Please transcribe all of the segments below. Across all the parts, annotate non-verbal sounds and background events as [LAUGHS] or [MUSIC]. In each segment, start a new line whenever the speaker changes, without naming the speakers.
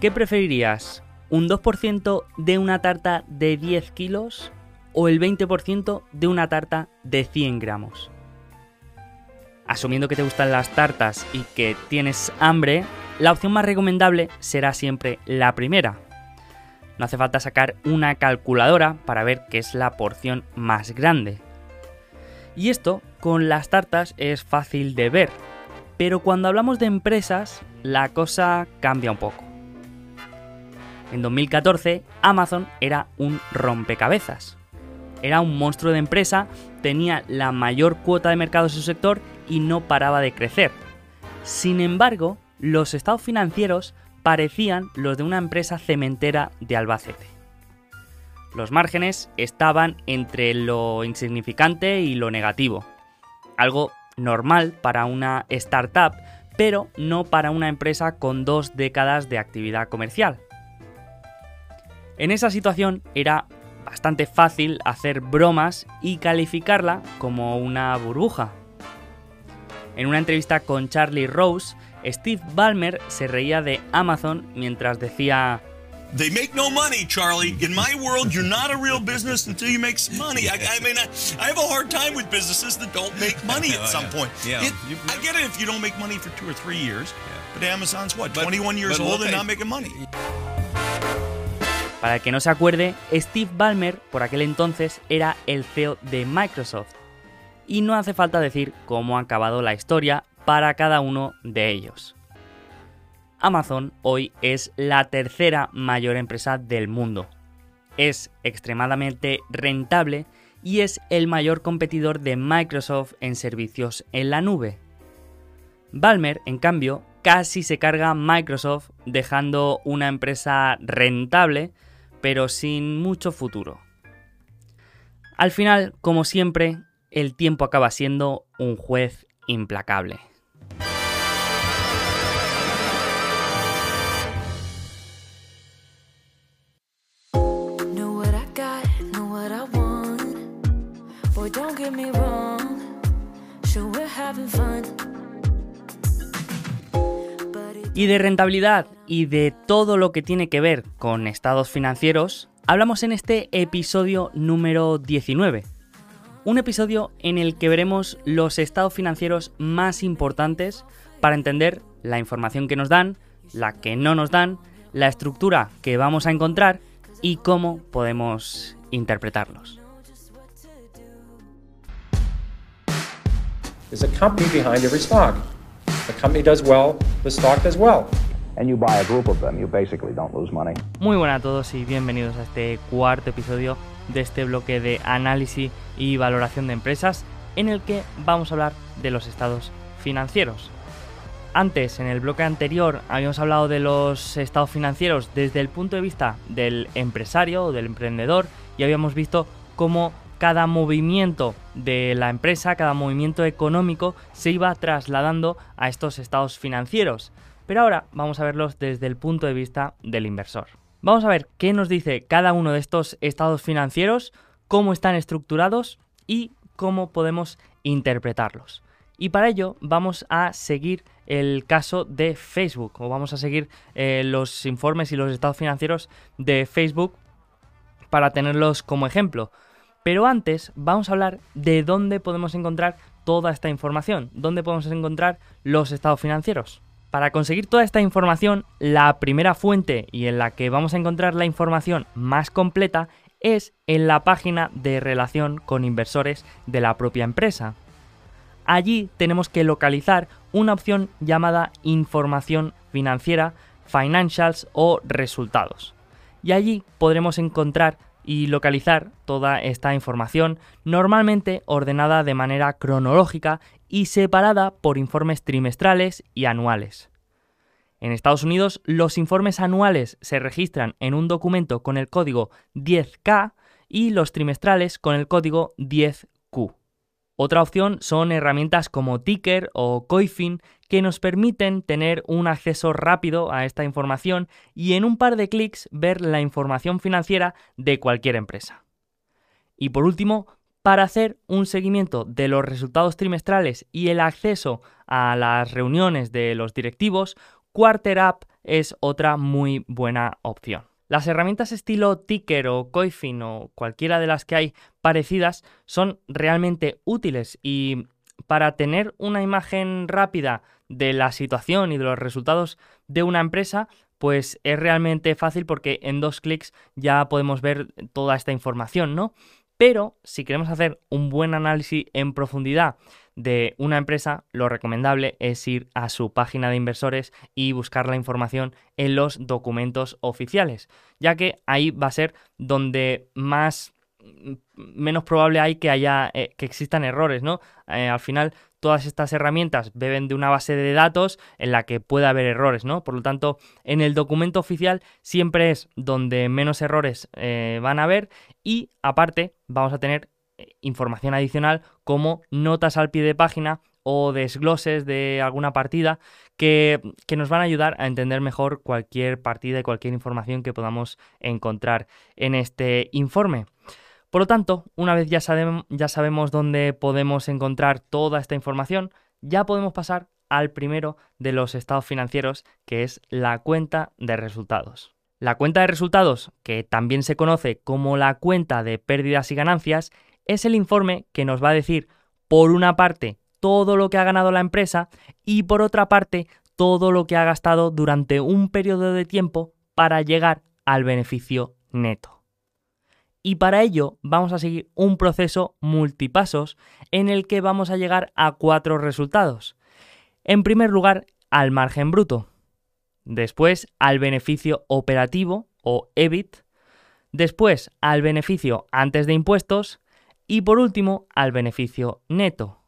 ¿Qué preferirías? ¿Un 2% de una tarta de 10 kilos o el 20% de una tarta de 100 gramos? Asumiendo que te gustan las tartas y que tienes hambre, la opción más recomendable será siempre la primera. No hace falta sacar una calculadora para ver qué es la porción más grande. Y esto con las tartas es fácil de ver, pero cuando hablamos de empresas la cosa cambia un poco. En 2014 Amazon era un rompecabezas. Era un monstruo de empresa, tenía la mayor cuota de mercado en su sector y no paraba de crecer. Sin embargo, los estados financieros parecían los de una empresa cementera de Albacete. Los márgenes estaban entre lo insignificante y lo negativo, algo normal para una startup, pero no para una empresa con dos décadas de actividad comercial. En esa situación era bastante fácil hacer bromas y calificarla como una burbuja. En una entrevista con Charlie Rose, Steve Ballmer se reía de Amazon mientras decía
They make no money, Charlie. In my world, you're not a real business until you make some money. I, I mean, I, I, have a hard time with businesses that don't make money at [LAUGHS] some point.
Yeah.
It, I get it if you don't make money for two or three years, but Amazon's what, 21 years old and not making money.
Para el que no se acuerde, Steve Ballmer por aquel entonces era el CEO de Microsoft. Y no hace falta decir cómo ha acabado la historia para cada uno de ellos. Amazon hoy es la tercera mayor empresa del mundo. Es extremadamente rentable y es el mayor competidor de Microsoft en servicios en la nube. Balmer, en cambio, casi se carga Microsoft dejando una empresa rentable, pero sin mucho futuro. Al final, como siempre, el tiempo acaba siendo un juez implacable. Y de rentabilidad y de todo lo que tiene que ver con estados financieros, hablamos en este episodio número 19. Un episodio en el que veremos los estados financieros más importantes para entender la información que nos dan, la que no nos dan, la estructura que vamos a encontrar y cómo podemos interpretarlos.
There's a company behind every stock. The company does well, the stock does well.
and you buy a group of them, you basically don't lose money.
Muy buenas a todos y bienvenidos a este cuarto episodio de este bloque de análisis y valoración de empresas en el que vamos a hablar de los estados financieros. Antes, en el bloque anterior, habíamos hablado de los estados financieros desde el punto de vista del empresario o del emprendedor y habíamos visto cómo cada movimiento de la empresa, cada movimiento económico se iba trasladando a estos estados financieros. Pero ahora vamos a verlos desde el punto de vista del inversor. Vamos a ver qué nos dice cada uno de estos estados financieros, cómo están estructurados y cómo podemos interpretarlos. Y para ello vamos a seguir el caso de Facebook o vamos a seguir eh, los informes y los estados financieros de Facebook para tenerlos como ejemplo. Pero antes vamos a hablar de dónde podemos encontrar toda esta información, dónde podemos encontrar los estados financieros. Para conseguir toda esta información, la primera fuente y en la que vamos a encontrar la información más completa es en la página de relación con inversores de la propia empresa. Allí tenemos que localizar una opción llamada información financiera, financials o resultados. Y allí podremos encontrar y localizar toda esta información, normalmente ordenada de manera cronológica y separada por informes trimestrales y anuales. En Estados Unidos, los informes anuales se registran en un documento con el código 10K y los trimestrales con el código 10Q. Otra opción son herramientas como Ticker o Coifin que nos permiten tener un acceso rápido a esta información y en un par de clics ver la información financiera de cualquier empresa. Y por último, para hacer un seguimiento de los resultados trimestrales y el acceso a las reuniones de los directivos, QuarterUp es otra muy buena opción. Las herramientas estilo Ticker o Coifin o cualquiera de las que hay parecidas son realmente útiles y para tener una imagen rápida de la situación y de los resultados de una empresa, pues es realmente fácil porque en dos clics ya podemos ver toda esta información, ¿no? Pero si queremos hacer un buen análisis en profundidad de una empresa, lo recomendable es ir a su página de inversores y buscar la información en los documentos oficiales, ya que ahí va a ser donde más menos probable hay que haya eh, que existan errores, ¿no? Eh, al final todas estas herramientas beben de una base de datos en la que puede haber errores, ¿no? Por lo tanto, en el documento oficial siempre es donde menos errores eh, van a haber y aparte vamos a tener información adicional como notas al pie de página o desgloses de alguna partida que, que, nos van a ayudar a entender mejor cualquier partida y cualquier información que podamos encontrar en este informe. Por lo tanto, una vez ya, sabemos dónde podemos encontrar toda esta información, ya podemos pasar al primero de los estados financieros, que es la cuenta de resultados. La cuenta de resultados, que también se conoce como la cuenta de pérdidas y ganancias, es el informe que nos va a decir, por una parte, todo lo que ha ganado la empresa y por otra parte, todo lo que ha gastado durante un periodo de tiempo para llegar al beneficio neto y para ello vamos a seguir un proceso multipasos en el que vamos a llegar a cuatro resultados. En primer lugar, al margen bruto, después al beneficio operativo o EBIT, después al beneficio antes de impuestos y por último al beneficio neto.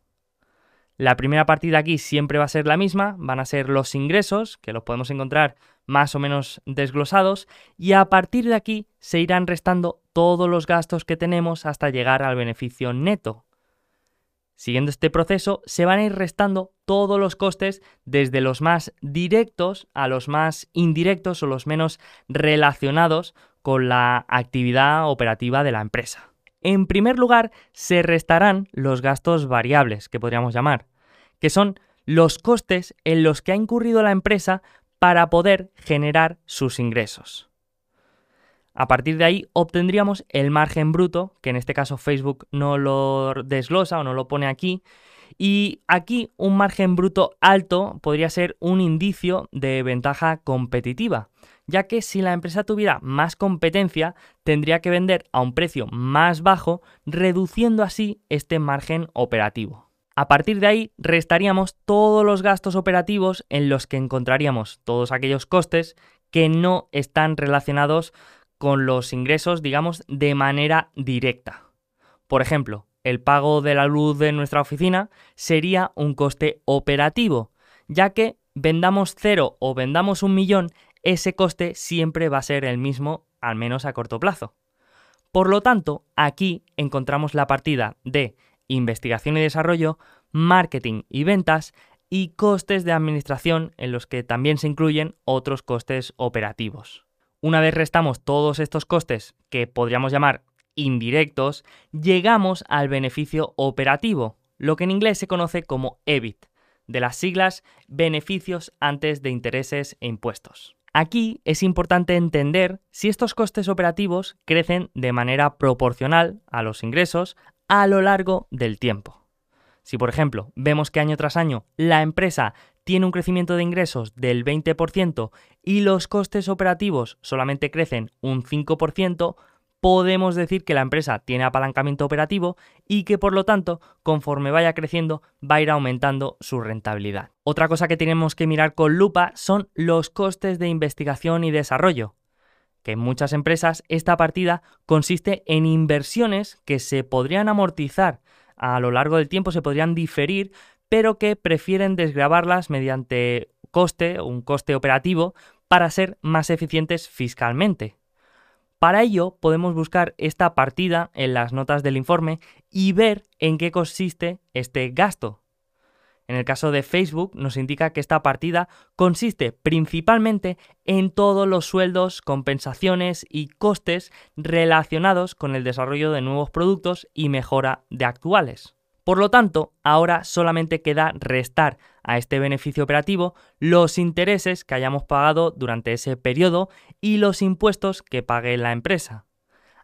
La primera partida aquí siempre va a ser la misma, van a ser los ingresos, que los podemos encontrar más o menos desglosados, y a partir de aquí se irán restando todos los gastos que tenemos hasta llegar al beneficio neto. Siguiendo este proceso, se van a ir restando todos los costes desde los más directos a los más indirectos o los menos relacionados con la actividad operativa de la empresa. En primer lugar, se restarán los gastos variables, que podríamos llamar, que son los costes en los que ha incurrido la empresa para poder generar sus ingresos. A partir de ahí obtendríamos el margen bruto, que en este caso Facebook no lo desglosa o no lo pone aquí, y aquí un margen bruto alto podría ser un indicio de ventaja competitiva, ya que si la empresa tuviera más competencia, tendría que vender a un precio más bajo, reduciendo así este margen operativo. A partir de ahí restaríamos todos los gastos operativos en los que encontraríamos todos aquellos costes que no están relacionados con los ingresos, digamos, de manera directa. Por ejemplo, el pago de la luz de nuestra oficina sería un coste operativo, ya que vendamos cero o vendamos un millón, ese coste siempre va a ser el mismo, al menos a corto plazo. Por lo tanto, aquí encontramos la partida de investigación y desarrollo, marketing y ventas y costes de administración en los que también se incluyen otros costes operativos. Una vez restamos todos estos costes que podríamos llamar indirectos, llegamos al beneficio operativo, lo que en inglés se conoce como EBIT, de las siglas beneficios antes de intereses e impuestos. Aquí es importante entender si estos costes operativos crecen de manera proporcional a los ingresos a lo largo del tiempo. Si por ejemplo vemos que año tras año la empresa tiene un crecimiento de ingresos del 20% y los costes operativos solamente crecen un 5%, podemos decir que la empresa tiene apalancamiento operativo y que por lo tanto, conforme vaya creciendo, va a ir aumentando su rentabilidad. Otra cosa que tenemos que mirar con lupa son los costes de investigación y desarrollo, que en muchas empresas esta partida consiste en inversiones que se podrían amortizar a lo largo del tiempo, se podrían diferir, pero que prefieren desgravarlas mediante coste, un coste operativo, para ser más eficientes fiscalmente. Para ello podemos buscar esta partida en las notas del informe y ver en qué consiste este gasto. En el caso de Facebook nos indica que esta partida consiste principalmente en todos los sueldos, compensaciones y costes relacionados con el desarrollo de nuevos productos y mejora de actuales. Por lo tanto, ahora solamente queda restar a este beneficio operativo los intereses que hayamos pagado durante ese periodo y los impuestos que pague la empresa.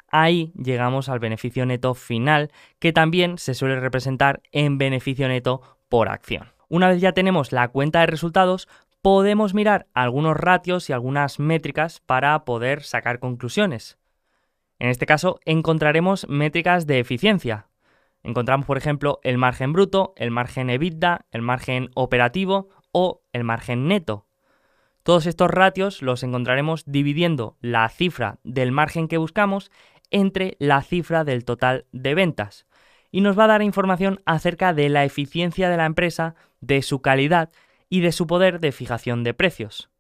Ahí llegamos al beneficio neto final, que también se suele representar en beneficio neto por acción. Una vez ya tenemos la cuenta de resultados, podemos mirar algunos ratios y algunas métricas para poder sacar conclusiones. En este caso encontraremos métricas de eficiencia. Encontramos, por ejemplo, el margen bruto, el margen EBITDA, el margen operativo o el margen neto. Todos estos ratios los encontraremos dividiendo la cifra del margen que buscamos entre la cifra del total de ventas. Y nos va a dar información acerca de la eficiencia de la empresa, de su calidad y de su poder de fijación de precios.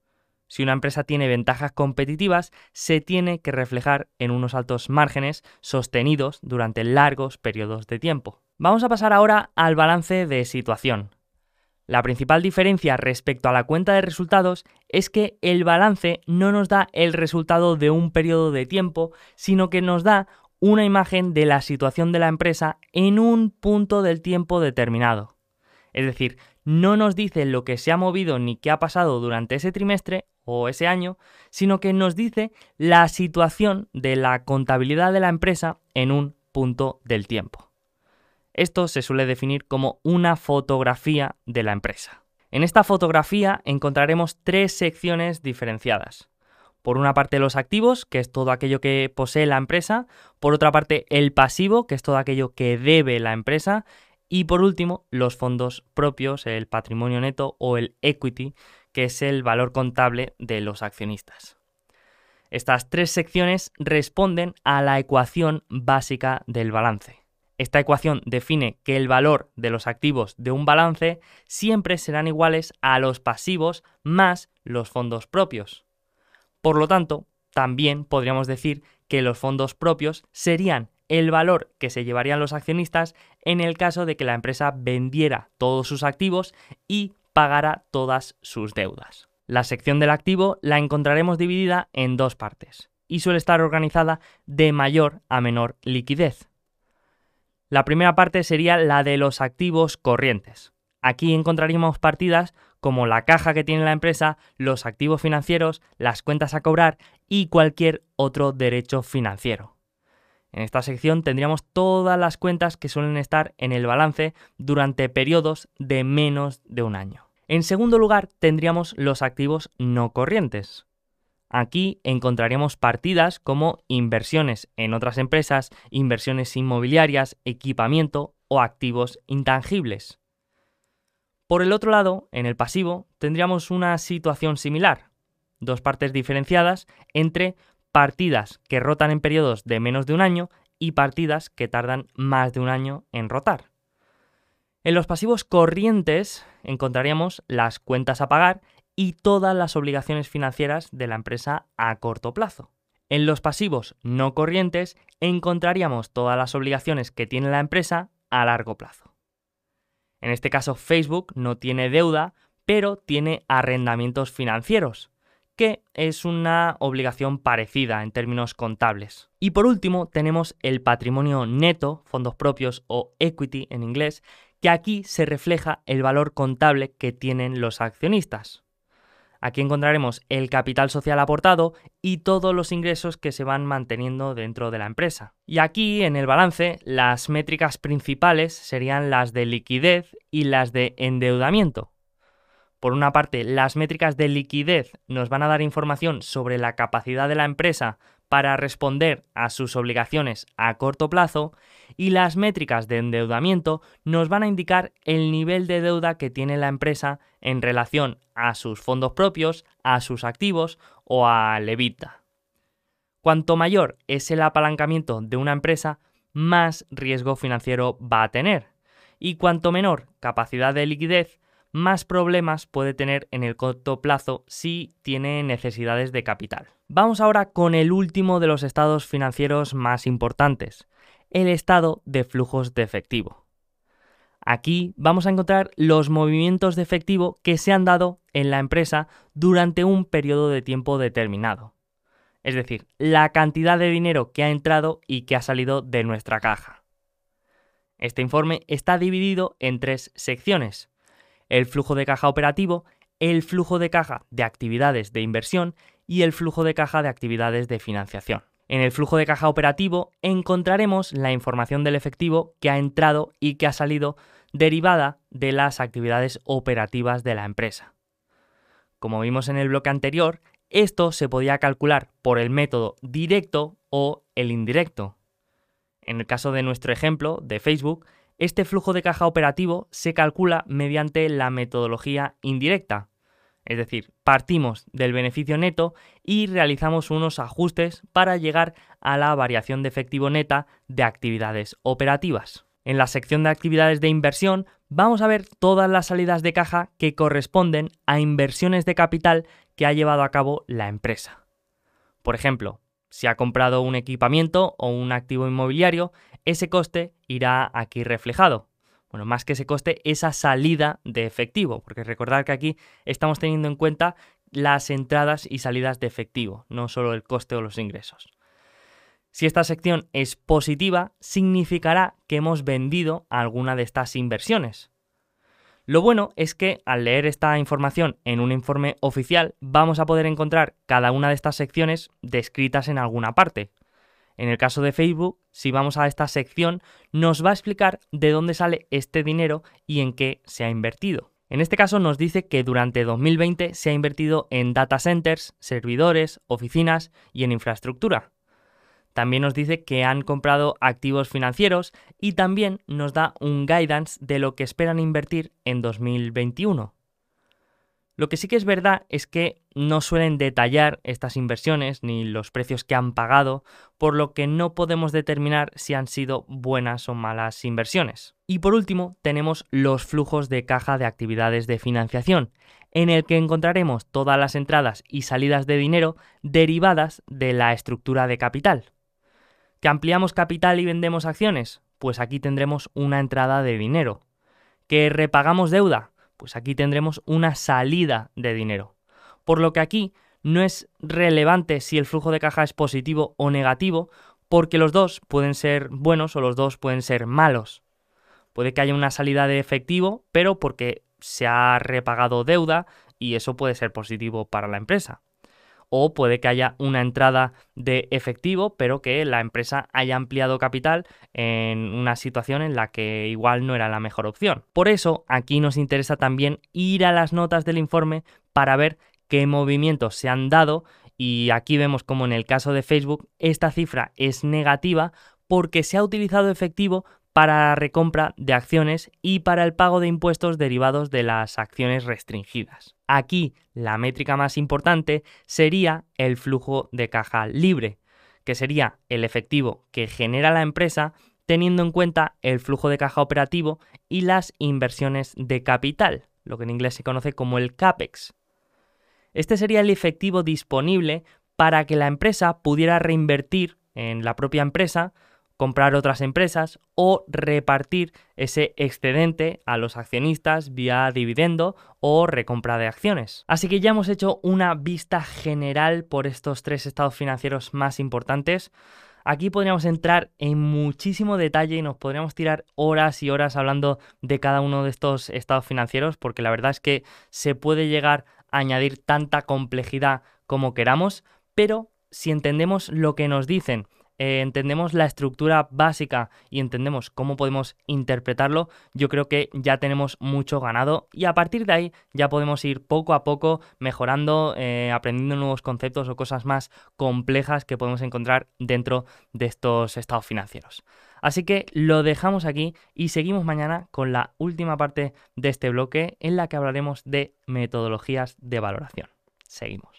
Si una empresa tiene ventajas competitivas, se tiene que reflejar en unos altos márgenes sostenidos durante largos periodos de tiempo. Vamos a pasar ahora al balance de situación. La principal diferencia respecto a la cuenta de resultados es que el balance no nos da el resultado de un periodo de tiempo, sino que nos da una imagen de la situación de la empresa en un punto del tiempo determinado. Es decir, no nos dice lo que se ha movido ni qué ha pasado durante ese trimestre o ese año, sino que nos dice la situación de la contabilidad de la empresa en un punto del tiempo. Esto se suele definir como una fotografía de la empresa. En esta fotografía encontraremos tres secciones diferenciadas. Por una parte los activos, que es todo aquello que posee la empresa, por otra parte el pasivo, que es todo aquello que debe la empresa, y por último los fondos propios, el patrimonio neto o el equity, que es el valor contable de los accionistas. Estas tres secciones responden a la ecuación básica del balance. Esta ecuación define que el valor de los activos de un balance siempre serán iguales a los pasivos más los fondos propios. Por lo tanto, también podríamos decir que los fondos propios serían el valor que se llevarían los accionistas en el caso de que la empresa vendiera todos sus activos y pagará todas sus deudas. La sección del activo la encontraremos dividida en dos partes y suele estar organizada de mayor a menor liquidez. La primera parte sería la de los activos corrientes. Aquí encontraríamos partidas como la caja que tiene la empresa, los activos financieros, las cuentas a cobrar y cualquier otro derecho financiero. En esta sección tendríamos todas las cuentas que suelen estar en el balance durante periodos de menos de un año. En segundo lugar, tendríamos los activos no corrientes. Aquí encontraríamos partidas como inversiones en otras empresas, inversiones inmobiliarias, equipamiento o activos intangibles. Por el otro lado, en el pasivo, tendríamos una situación similar, dos partes diferenciadas entre partidas que rotan en periodos de menos de un año y partidas que tardan más de un año en rotar. En los pasivos corrientes encontraríamos las cuentas a pagar y todas las obligaciones financieras de la empresa a corto plazo. En los pasivos no corrientes encontraríamos todas las obligaciones que tiene la empresa a largo plazo. En este caso Facebook no tiene deuda, pero tiene arrendamientos financieros, que es una obligación parecida en términos contables. Y por último tenemos el patrimonio neto, fondos propios o equity en inglés, que aquí se refleja el valor contable que tienen los accionistas. Aquí encontraremos el capital social aportado y todos los ingresos que se van manteniendo dentro de la empresa. Y aquí en el balance las métricas principales serían las de liquidez y las de endeudamiento. Por una parte, las métricas de liquidez nos van a dar información sobre la capacidad de la empresa para responder a sus obligaciones a corto plazo y las métricas de endeudamiento nos van a indicar el nivel de deuda que tiene la empresa en relación a sus fondos propios, a sus activos o a EBITDA. Cuanto mayor es el apalancamiento de una empresa, más riesgo financiero va a tener. Y cuanto menor capacidad de liquidez, más problemas puede tener en el corto plazo si tiene necesidades de capital. Vamos ahora con el último de los estados financieros más importantes, el estado de flujos de efectivo. Aquí vamos a encontrar los movimientos de efectivo que se han dado en la empresa durante un periodo de tiempo determinado. Es decir, la cantidad de dinero que ha entrado y que ha salido de nuestra caja. Este informe está dividido en tres secciones. El flujo de caja operativo, el flujo de caja de actividades de inversión y el flujo de caja de actividades de financiación. En el flujo de caja operativo encontraremos la información del efectivo que ha entrado y que ha salido derivada de las actividades operativas de la empresa. Como vimos en el bloque anterior, esto se podía calcular por el método directo o el indirecto. En el caso de nuestro ejemplo de Facebook, este flujo de caja operativo se calcula mediante la metodología indirecta. Es decir, partimos del beneficio neto y realizamos unos ajustes para llegar a la variación de efectivo neta de actividades operativas. En la sección de actividades de inversión vamos a ver todas las salidas de caja que corresponden a inversiones de capital que ha llevado a cabo la empresa. Por ejemplo, si ha comprado un equipamiento o un activo inmobiliario, ese coste irá aquí reflejado. Bueno, más que ese coste, esa salida de efectivo, porque recordad que aquí estamos teniendo en cuenta las entradas y salidas de efectivo, no solo el coste o los ingresos. Si esta sección es positiva, significará que hemos vendido alguna de estas inversiones. Lo bueno es que al leer esta información en un informe oficial vamos a poder encontrar cada una de estas secciones descritas en alguna parte. En el caso de Facebook, si vamos a esta sección, nos va a explicar de dónde sale este dinero y en qué se ha invertido. En este caso nos dice que durante 2020 se ha invertido en data centers, servidores, oficinas y en infraestructura. También nos dice que han comprado activos financieros y también nos da un guidance de lo que esperan invertir en 2021. Lo que sí que es verdad es que no suelen detallar estas inversiones ni los precios que han pagado, por lo que no podemos determinar si han sido buenas o malas inversiones. Y por último, tenemos los flujos de caja de actividades de financiación, en el que encontraremos todas las entradas y salidas de dinero derivadas de la estructura de capital. ¿Que ampliamos capital y vendemos acciones? Pues aquí tendremos una entrada de dinero. ¿Que repagamos deuda? Pues aquí tendremos una salida de dinero. Por lo que aquí no es relevante si el flujo de caja es positivo o negativo, porque los dos pueden ser buenos o los dos pueden ser malos. Puede que haya una salida de efectivo, pero porque se ha repagado deuda y eso puede ser positivo para la empresa o puede que haya una entrada de efectivo, pero que la empresa haya ampliado capital en una situación en la que igual no era la mejor opción. Por eso, aquí nos interesa también ir a las notas del informe para ver qué movimientos se han dado y aquí vemos como en el caso de Facebook esta cifra es negativa porque se ha utilizado efectivo para la recompra de acciones y para el pago de impuestos derivados de las acciones restringidas. Aquí la métrica más importante sería el flujo de caja libre, que sería el efectivo que genera la empresa teniendo en cuenta el flujo de caja operativo y las inversiones de capital, lo que en inglés se conoce como el CAPEX. Este sería el efectivo disponible para que la empresa pudiera reinvertir en la propia empresa comprar otras empresas o repartir ese excedente a los accionistas vía dividendo o recompra de acciones. Así que ya hemos hecho una vista general por estos tres estados financieros más importantes. Aquí podríamos entrar en muchísimo detalle y nos podríamos tirar horas y horas hablando de cada uno de estos estados financieros porque la verdad es que se puede llegar a añadir tanta complejidad como queramos, pero si entendemos lo que nos dicen eh, entendemos la estructura básica y entendemos cómo podemos interpretarlo, yo creo que ya tenemos mucho ganado y a partir de ahí ya podemos ir poco a poco mejorando, eh, aprendiendo nuevos conceptos o cosas más complejas que podemos encontrar dentro de estos estados financieros. Así que lo dejamos aquí y seguimos mañana con la última parte de este bloque en la que hablaremos de metodologías de valoración. Seguimos.